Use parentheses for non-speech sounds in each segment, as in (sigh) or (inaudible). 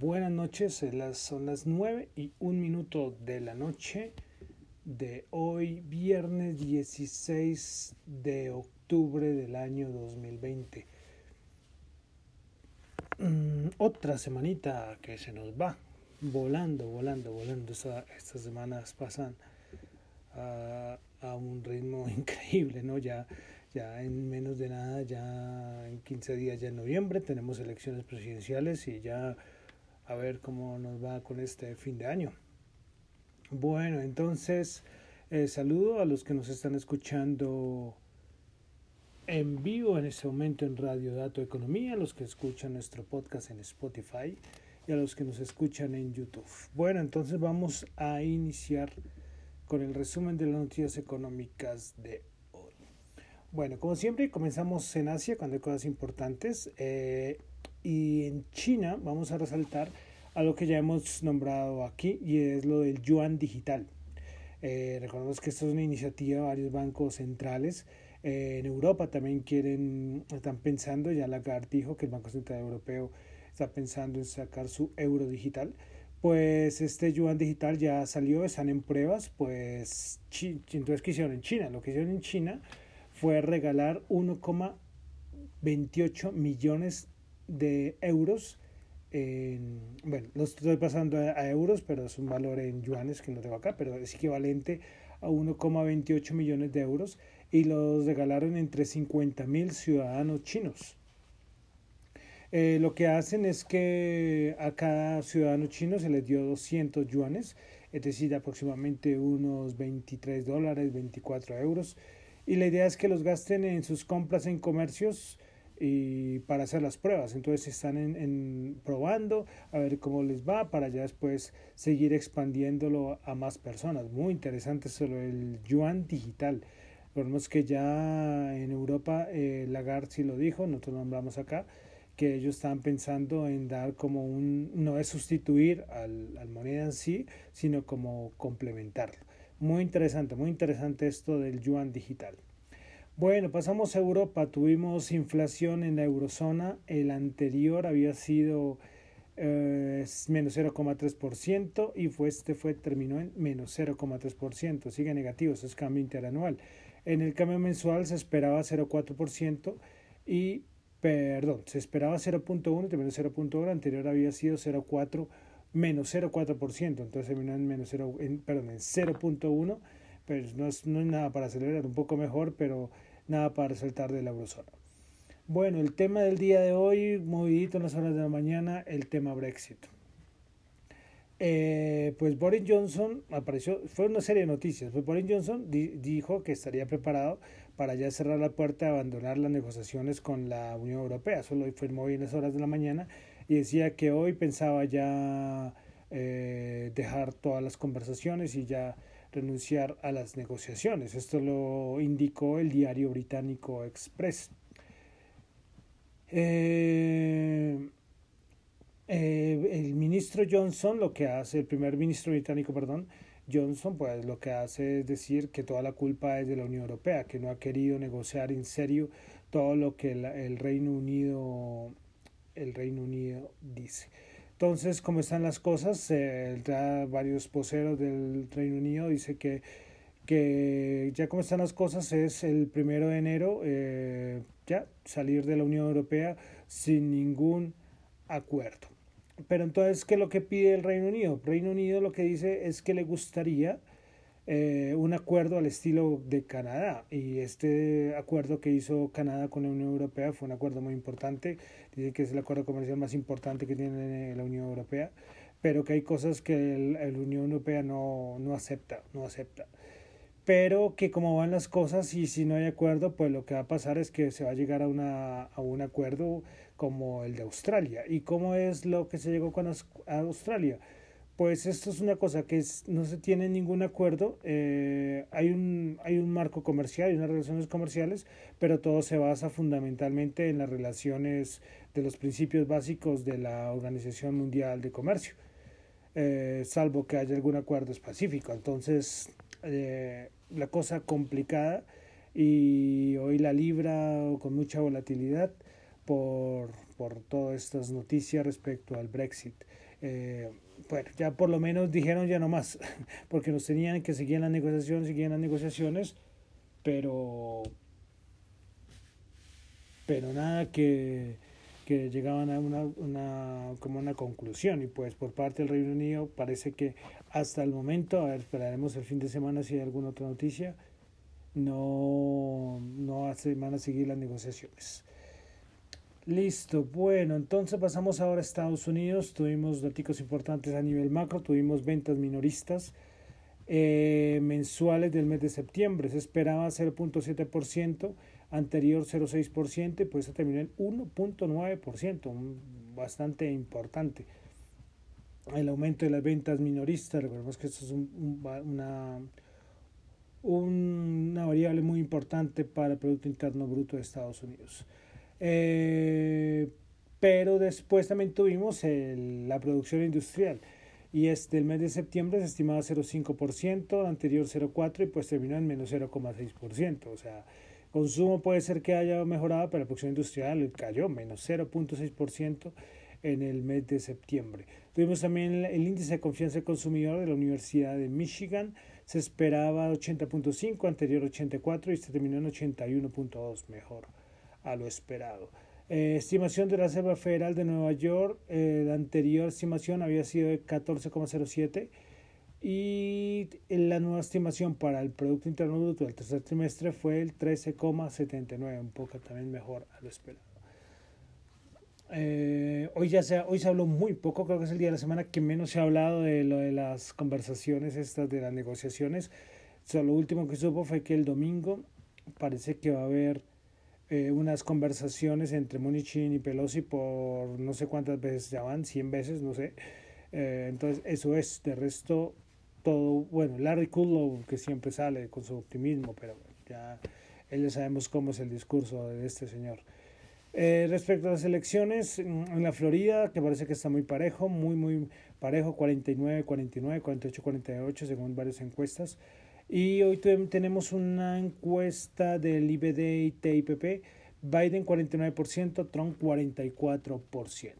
buenas noches. Son las 9 y un minuto de la noche de hoy, viernes 16 de octubre del año 2020. Mm, otra semanita que se nos va, volando, volando, volando. estas semanas pasan a un ritmo (laughs) increíble, ¿no? Ya ya en menos de nada, ya en 15 días, ya en noviembre, tenemos elecciones presidenciales y ya a ver cómo nos va con este fin de año. Bueno, entonces eh, saludo a los que nos están escuchando en vivo en este momento en Radio Dato Economía, a los que escuchan nuestro podcast en Spotify y a los que nos escuchan en YouTube. Bueno, entonces vamos a iniciar con el resumen de las noticias económicas de bueno, como siempre, comenzamos en Asia cuando hay cosas importantes. Eh, y en China vamos a resaltar a lo que ya hemos nombrado aquí y es lo del yuan digital. Eh, recordemos que esto es una iniciativa de varios bancos centrales. Eh, en Europa también quieren, están pensando, ya Lagarde dijo que el Banco Central Europeo está pensando en sacar su euro digital. Pues este yuan digital ya salió, están en pruebas. Pues, entonces, ¿qué hicieron en China? Lo que hicieron en China fue regalar 1,28 millones de euros. En, bueno, lo estoy pasando a, euros, pero es un valor en yuanes que no tengo acá, pero es equivalente a 1,28 millones de euros y los regalaron entre 50 mil ciudadanos chinos. Eh, lo que hacen es que a cada ciudadano chino se les dio 200 yuanes, es decir, aproximadamente unos 23 dólares, 24 euros y la idea es que los gasten en sus compras en comercios y para hacer las pruebas. Entonces están en, probando a ver cómo les va para ya después seguir expandiéndolo a más personas. Muy interesante solo el yuan digital. Vemos que ya en Europa eh, Lagarde sí lo dijo, nosotros lo nombramos acá, que ellos están pensando en dar como un, no es sustituir al, al moneda en sí, sino como complementarlo. Muy interesante, muy interesante esto del yuan digital. Bueno, pasamos a Europa. Tuvimos inflación en la eurozona. El anterior había sido eh, menos 0,3% y fue, este fue, terminó en menos 0,3%. Sigue negativo, eso es cambio interanual. En el cambio mensual se esperaba 0,4% y, perdón, se esperaba 0,1, terminó 0,1, anterior había sido 0,4 menos 0,4%, entonces terminó en menos 0, en, perdón, en 0.1, pero no es, no es nada para acelerar, un poco mejor, pero nada para resaltar de la eurozona. Bueno, el tema del día de hoy, movidito en las horas de la mañana, el tema Brexit. Eh, pues Boris Johnson apareció, fue una serie de noticias. Pues Boris Johnson dijo que estaría preparado para ya cerrar la puerta, abandonar las negociaciones con la Unión Europea. Solo firmó hoy en las horas de la mañana y decía que hoy pensaba ya eh, dejar todas las conversaciones y ya renunciar a las negociaciones. Esto lo indicó el diario británico Express. Eh, eh, el ministro Johnson lo que hace, el primer ministro británico, perdón, Johnson, pues lo que hace es decir que toda la culpa es de la Unión Europea, que no ha querido negociar en serio todo lo que el Reino Unido el Reino Unido dice. Entonces, como están las cosas, eh, varios poseros del Reino Unido dice que, que ya como están las cosas es el primero de enero eh, ya salir de la Unión Europea sin ningún acuerdo. Pero entonces, ¿qué es lo que pide el Reino Unido? Reino Unido lo que dice es que le gustaría eh, un acuerdo al estilo de Canadá. Y este acuerdo que hizo Canadá con la Unión Europea fue un acuerdo muy importante. Dice que es el acuerdo comercial más importante que tiene la Unión Europea, pero que hay cosas que la Unión Europea no, no acepta, no acepta. Pero que como van las cosas y si no hay acuerdo, pues lo que va a pasar es que se va a llegar a, una, a un acuerdo como el de Australia. ¿Y cómo es lo que se llegó con Australia? Pues esto es una cosa que no se tiene ningún acuerdo. Eh, hay, un, hay un marco comercial y unas relaciones comerciales, pero todo se basa fundamentalmente en las relaciones de los principios básicos de la Organización Mundial de Comercio, eh, salvo que haya algún acuerdo específico. Entonces, eh, la cosa complicada y hoy la libra con mucha volatilidad por, por todas estas noticias respecto al Brexit. Eh, bueno, ya por lo menos dijeron ya no más, (laughs) porque nos tenían que seguir las negociaciones, seguían las negociaciones, pero, pero nada que, que llegaban a una, una, como una conclusión y pues por parte del Reino Unido parece que hasta el momento, a ver, esperaremos el fin de semana si hay alguna otra noticia, no, no van a seguir las negociaciones. Listo, bueno, entonces pasamos ahora a Estados Unidos. Tuvimos datos importantes a nivel macro, tuvimos ventas minoristas eh, mensuales del mes de septiembre. Se esperaba 0.7%, anterior 0.6%, y pues se terminó en 1.9%, bastante importante. El aumento de las ventas minoristas, recordemos que esto es una, una variable muy importante para el Producto Interno Bruto de Estados Unidos. Eh, pero después también tuvimos la producción industrial y este el mes de septiembre se estimaba 0,5%, el anterior 0,4% y pues terminó en menos 0,6%. O sea, consumo puede ser que haya mejorado, pero la producción industrial cayó menos 0,6% en el mes de septiembre. Tuvimos también el, índice de confianza del consumidor de la Universidad de Michigan, se esperaba 80.5, anterior 84 y se terminó en 81.2 mejor a lo esperado. Eh, estimación de la Reserva Federal de Nueva York, eh, la anterior estimación había sido de 14,07 y la nueva estimación para el Producto Interno Bruto del tercer trimestre fue el 13,79, un poco también mejor a lo esperado. Eh, hoy ya se, hoy se habló muy poco, creo que es el día de la semana que menos se ha hablado de lo de las conversaciones estas de las negociaciones. lo último que supo fue que el domingo parece que va a haber eh, unas conversaciones entre Monichin y Pelosi por no sé cuántas veces ya van, 100 veces, no sé. Eh, entonces, eso es, de resto, todo, bueno, Larry Kudlow, que siempre sale con su optimismo, pero ya, ya sabemos cómo es el discurso de este señor. Eh, respecto a las elecciones, en la Florida, que parece que está muy parejo, muy, muy parejo, 49, 49, 48, 48, según varias encuestas. Y hoy tenemos una encuesta del IBD y TIPP, Biden 49%, Trump 44%.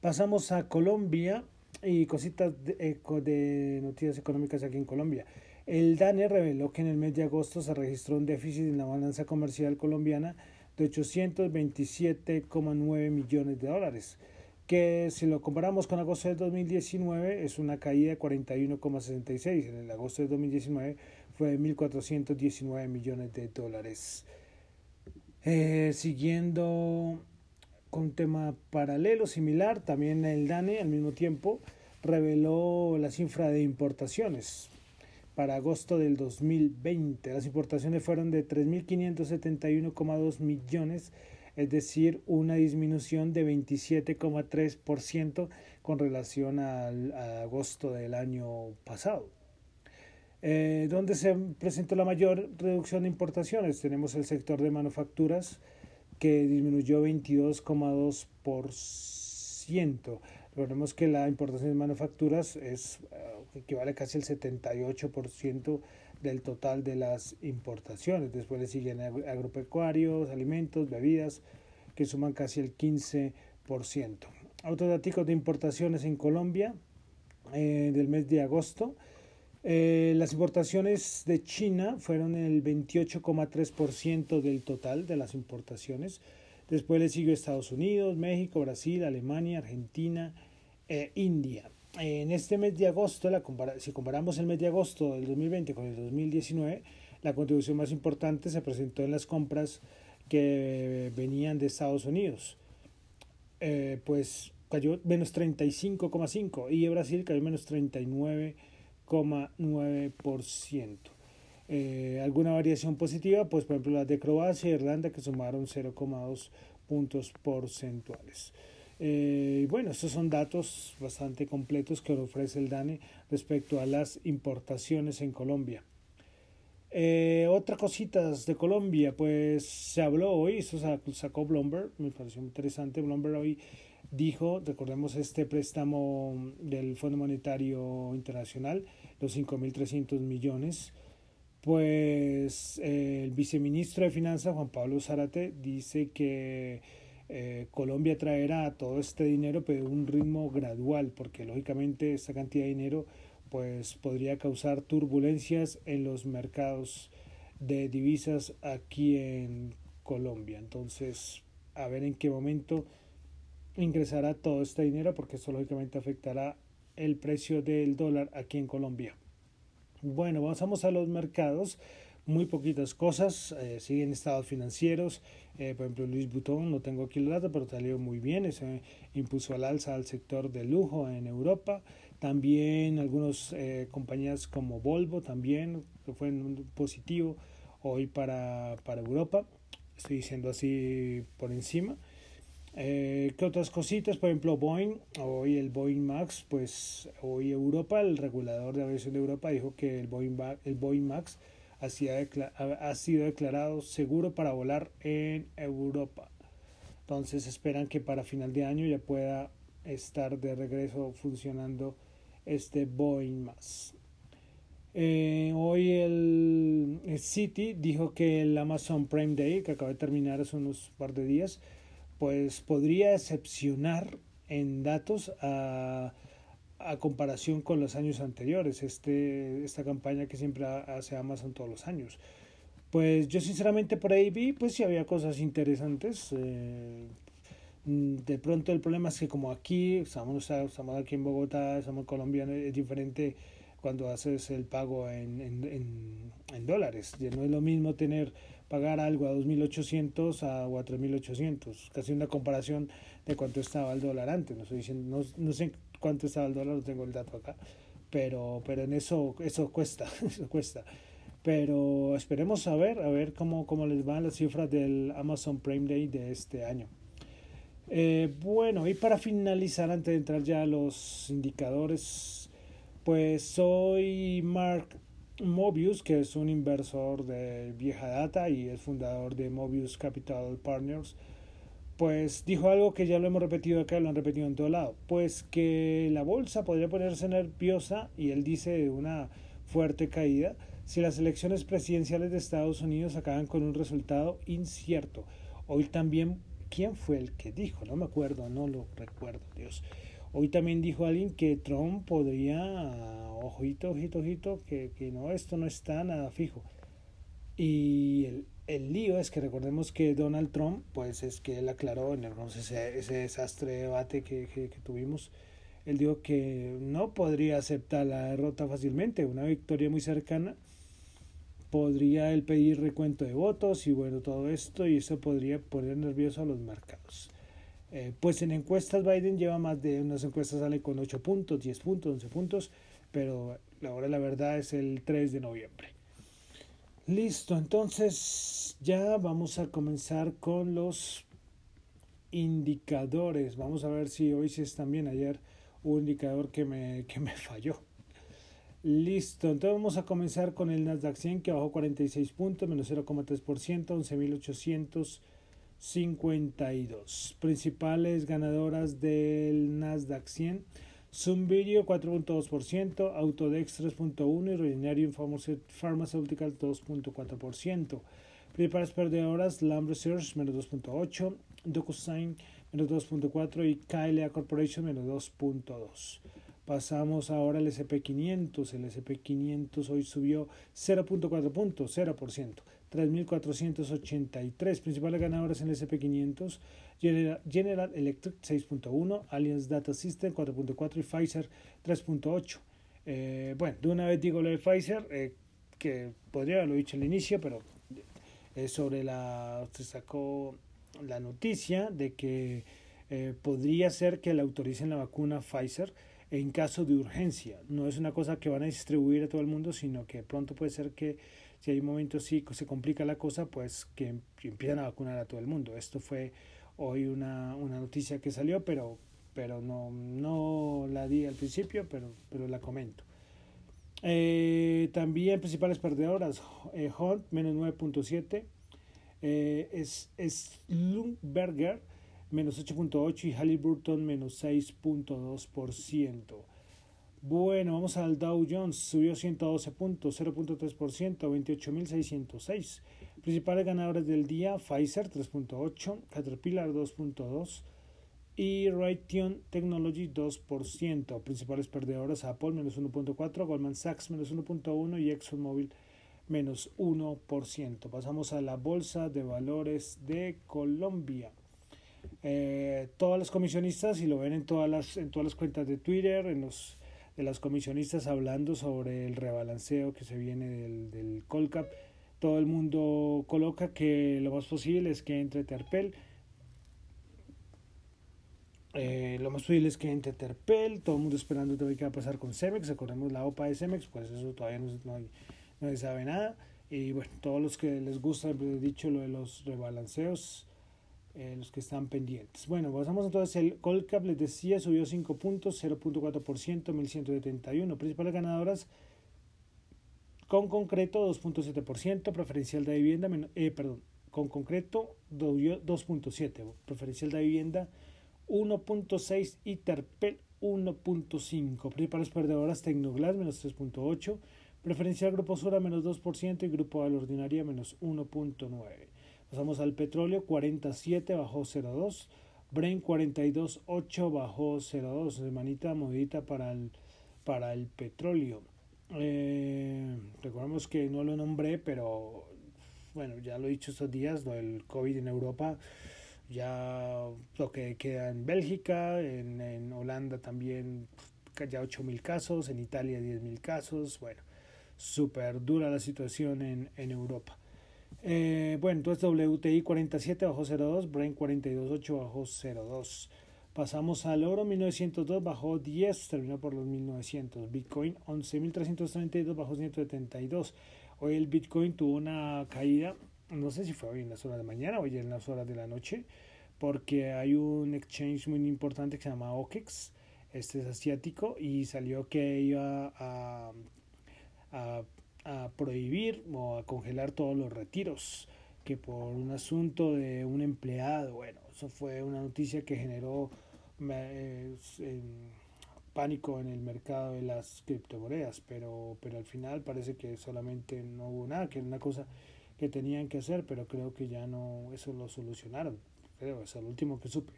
Pasamos a Colombia y cositas de, de, noticias económicas aquí en Colombia. El DANE reveló que en el mes de agosto se registró un déficit en la balanza comercial colombiana de 827,9 millones de dólares que si lo comparamos con agosto de 2019 es una caída de 41,66. En el agosto de 2019 fue de 1.419 millones de dólares. Eh, siguiendo con un tema paralelo, similar, también el DANE al mismo tiempo reveló la cifra de importaciones para agosto del 2020. Las importaciones fueron de 3.571,2 millones es decir, una disminución de 27,3% con relación al, a agosto del año pasado. Eh, ¿Dónde se presentó la mayor reducción de importaciones? Tenemos el sector de manufacturas que disminuyó 22,2%. Recordemos que la importación de manufacturas es, eh, equivale casi al 78% del total de las importaciones. Después le siguen agropecuarios, alimentos, bebidas, que suman casi el 15%. Otros datos de importaciones en Colombia eh, del mes de agosto. Eh, las importaciones de China fueron el 28,3% del total de las importaciones. Después le siguió Estados Unidos, México, Brasil, Alemania, Argentina e India en este mes de agosto, si comparamos el mes de agosto del 2020 con el 2019, la contribución más importante se presentó en las compras que venían de Estados Unidos. Eh, pues cayó menos 35,5% y Brasil cayó menos 39,9%. Eh, alguna variación positiva, pues por ejemplo las de Croacia y Irlanda que sumaron 0,2 puntos porcentuales. Eh, bueno, estos son datos bastante completos que ofrece el DANE respecto a las importaciones en Colombia. Eh, otra cositas de Colombia, pues se habló hoy, eso sacó Bloomberg, me pareció interesante. Bloomberg hoy dijo, recordemos este préstamo del Fondo Monetario Internacional, los 5.300 millones. Pues el viceministro de Finanzas, Juan Pablo Zárate, dice que eh, Colombia traerá todo este dinero pero un ritmo gradual porque lógicamente esta cantidad de dinero pues podría causar turbulencias en los mercados de divisas aquí en Colombia entonces a ver en qué momento ingresará todo este dinero porque eso lógicamente afectará el precio del dólar aquí en Colombia. Bueno, pasamos a los mercados. Muy poquitas cosas, eh, siguen estados financieros. Eh, por ejemplo, Luis Butón, no tengo aquí el dato, pero salió muy bien. Ese impuso al alza al sector de lujo en Europa. También algunas eh, compañías como Volvo, también, que fue positivo hoy para, para Europa. Estoy diciendo así por encima. Eh, ¿Qué otras cositas? Por ejemplo, Boeing, hoy el Boeing Max, pues hoy Europa, el regulador de aviación de Europa dijo que el Boeing, el Boeing Max ha sido declarado seguro para volar en Europa. Entonces esperan que para final de año ya pueda estar de regreso funcionando este Boeing Max. Eh, hoy el, el, City dijo que el Amazon Prime Day, que acaba de terminar hace unos par de días, pues podría excepcionar en datos a, a, comparación con los años anteriores, este, esta campaña que siempre hace Amazon todos los años. Pues yo sinceramente por ahí vi, pues sí había cosas interesantes. Eh, de pronto el problema es que como aquí, estamos, estamos aquí en Bogotá, somos colombianos, es diferente cuando haces el pago en, en, en, en dólares. No es lo mismo tener pagar algo a 2.800 a, o a 3.800. Casi una comparación de cuánto estaba el dólar antes. No, estoy diciendo, no, no sé cuánto estaba el dólar, no tengo el dato acá. Pero, pero en eso, eso cuesta, (laughs) eso cuesta. Pero esperemos a ver, a ver cómo, cómo les van las cifras del Amazon Prime Day de este año. Eh, bueno, y para finalizar, antes de entrar ya a los indicadores, pues soy Mark Mobius, que es un inversor de vieja data y es fundador de Mobius Capital Partners, pues dijo algo que ya lo hemos repetido acá, lo han repetido en todo lado, pues que la bolsa podría ponerse nerviosa y él dice una fuerte caída si las elecciones presidenciales de Estados Unidos acaban con un resultado incierto. Hoy también, ¿quién fue el que dijo? No me acuerdo, no lo recuerdo, Dios. Hoy también dijo alguien que Trump podría, ojito, ojito, ojito, que, que no, esto no está nada fijo. Y el, el, lío es que recordemos que Donald Trump, pues es que él aclaró en el, ese, ese desastre debate que, que, tuvimos, él dijo que no podría aceptar la derrota fácilmente, una victoria muy cercana podría él pedir recuento de votos y bueno, todo esto y eso podría poner nervioso a los mercados. Eh, pues en encuestas Biden lleva más de unas encuestas sale con 8 puntos, 10 puntos, 11 puntos, pero la hora la verdad es el 3 de noviembre. Listo, entonces ya vamos a comenzar con los indicadores. Vamos a ver si hoy sí es también ayer un indicador que me, que me (laughs) falló. Listo, entonces vamos a comenzar con el Nasdaq 100 que bajó 46 puntos, menos 0,3%, 11.800. 52. Principales ganadoras del Nasdaq 100. Zoom Video 4.2%, Autodex 3.1% y Regenerium Pharmaceutical 2.4%. Principales perdedoras Lamb Research menos 2.8%, DocuSign menos 2.4% y Kylea Corporation menos 2.2%. Pasamos ahora al SP500. El SP500 hoy subió 0.4 puntos, 0%. 3.483 principales ganadoras en el SP500, General, Electric 6.1, Allianz Data System 4.4 y Pfizer 3.8. Eh, bueno, de una vez digo lo de Pfizer, eh, que podría haberlo dicho al inicio, pero eh, sobre la, se sacó la noticia de que eh, podría ser que le autoricen la vacuna Pfizer en caso de urgencia. No es una cosa que van a distribuir a todo el mundo, sino que pronto puede ser que si hay un momento sí se complica la cosa, pues que empiezan a vacunar a todo el mundo. Esto fue hoy una, una noticia que salió, pero, pero no, no la di al principio, pero, pero la comento. Eh, también principales perdedoras, eh, Hunt menos 9.7, eh, es, es Lumberger menos 8.8 y Halliburton menos 6.2%. Bueno, vamos al Dow Jones, subió 112 puntos, 0.3%, 28.606. Principales ganadores del día, Pfizer 3.8, Caterpillar 2.2 y Raytheon Technology 2%. Principales perdedores, Apple menos 1.4, Goldman Sachs menos 1.1 y ExxonMobil menos 1%. Pasamos a la Bolsa de Valores de Colombia. Eh, todas las comisionistas, y lo ven en todas las, en todas las cuentas de Twitter, en los de las comisionistas hablando sobre el rebalanceo que se viene del, del Colcap, todo el mundo coloca que lo más posible es que entre Terpel. Eh, lo más posible es que entre Terpel, todo el mundo esperando todavía qué va a pasar con Cemex, recordemos la OPA de Cemex, pues eso todavía no, no, no se sabe nada. Y bueno, todos los que les gusta, he dicho lo de los rebalanceos, eh, los que están pendientes. Bueno, pasamos entonces el Colcap, les decía, subió 5 puntos, 0.4%, 1171. Principales ganadoras con concreto 2.7%, preferencial de vivienda, eh, perdón, con concreto 2.7%, preferencial de vivienda 1.6% y Terpel 1.5%. Principales perdedoras Tecnoglass menos 3.8%, preferencial Grupo Sura menos 2% y Grupo Al Ordinaria menos 1.9%. Pasamos al petróleo, 47 bajó 0,2. Brain 42.8 bajó 0,2. Semanita movidita para el, para el petróleo. Eh, recordemos que no lo nombré, pero bueno, ya lo he dicho estos días, lo del COVID en Europa, ya lo que queda en Bélgica, en, en Holanda también ya 8.000 casos, en Italia 10.000 casos, bueno, súper dura la situación en, en Europa. Eh, bueno, entonces WTI 47 bajó 0.2, Brent 42.8 bajó 0.2. Pasamos al oro 1902 bajó 10, terminó por los 1900. Bitcoin 11.332 bajó 172. Hoy el Bitcoin tuvo una caída, no sé si fue hoy en las horas de mañana o hoy en las horas de la noche, porque hay un exchange muy importante que se llama OKEX, este es asiático, y salió que iba a a prohibir o a congelar todos los retiros, que por un asunto de un empleado, bueno, eso fue una noticia que generó eh, pánico en el mercado de las criptomonedas, pero, pero al final parece que solamente no hubo nada, que era una cosa que tenían que hacer, pero creo que ya no, eso lo solucionaron, creo, es el último que supe.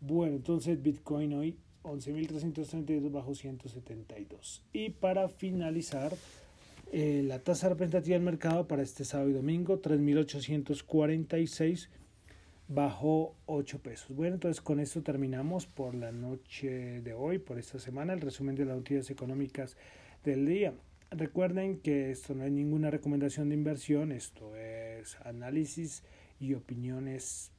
Bueno, entonces Bitcoin hoy 11.332 bajo 172. Y para finalizar, eh, la tasa representativa del mercado para este sábado y domingo, 3.846, bajó 8 pesos. Bueno, entonces con esto terminamos por la noche de hoy, por esta semana, el resumen de las noticias económicas del día. Recuerden que esto no es ninguna recomendación de inversión, esto es análisis y opiniones,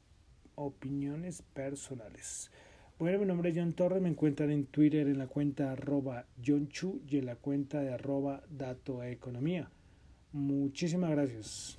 opiniones personales. Bueno, mi nombre es John Torres, me encuentran en Twitter en la cuenta arroba John Chu y en la cuenta de arroba Dato Economía. Muchísimas gracias.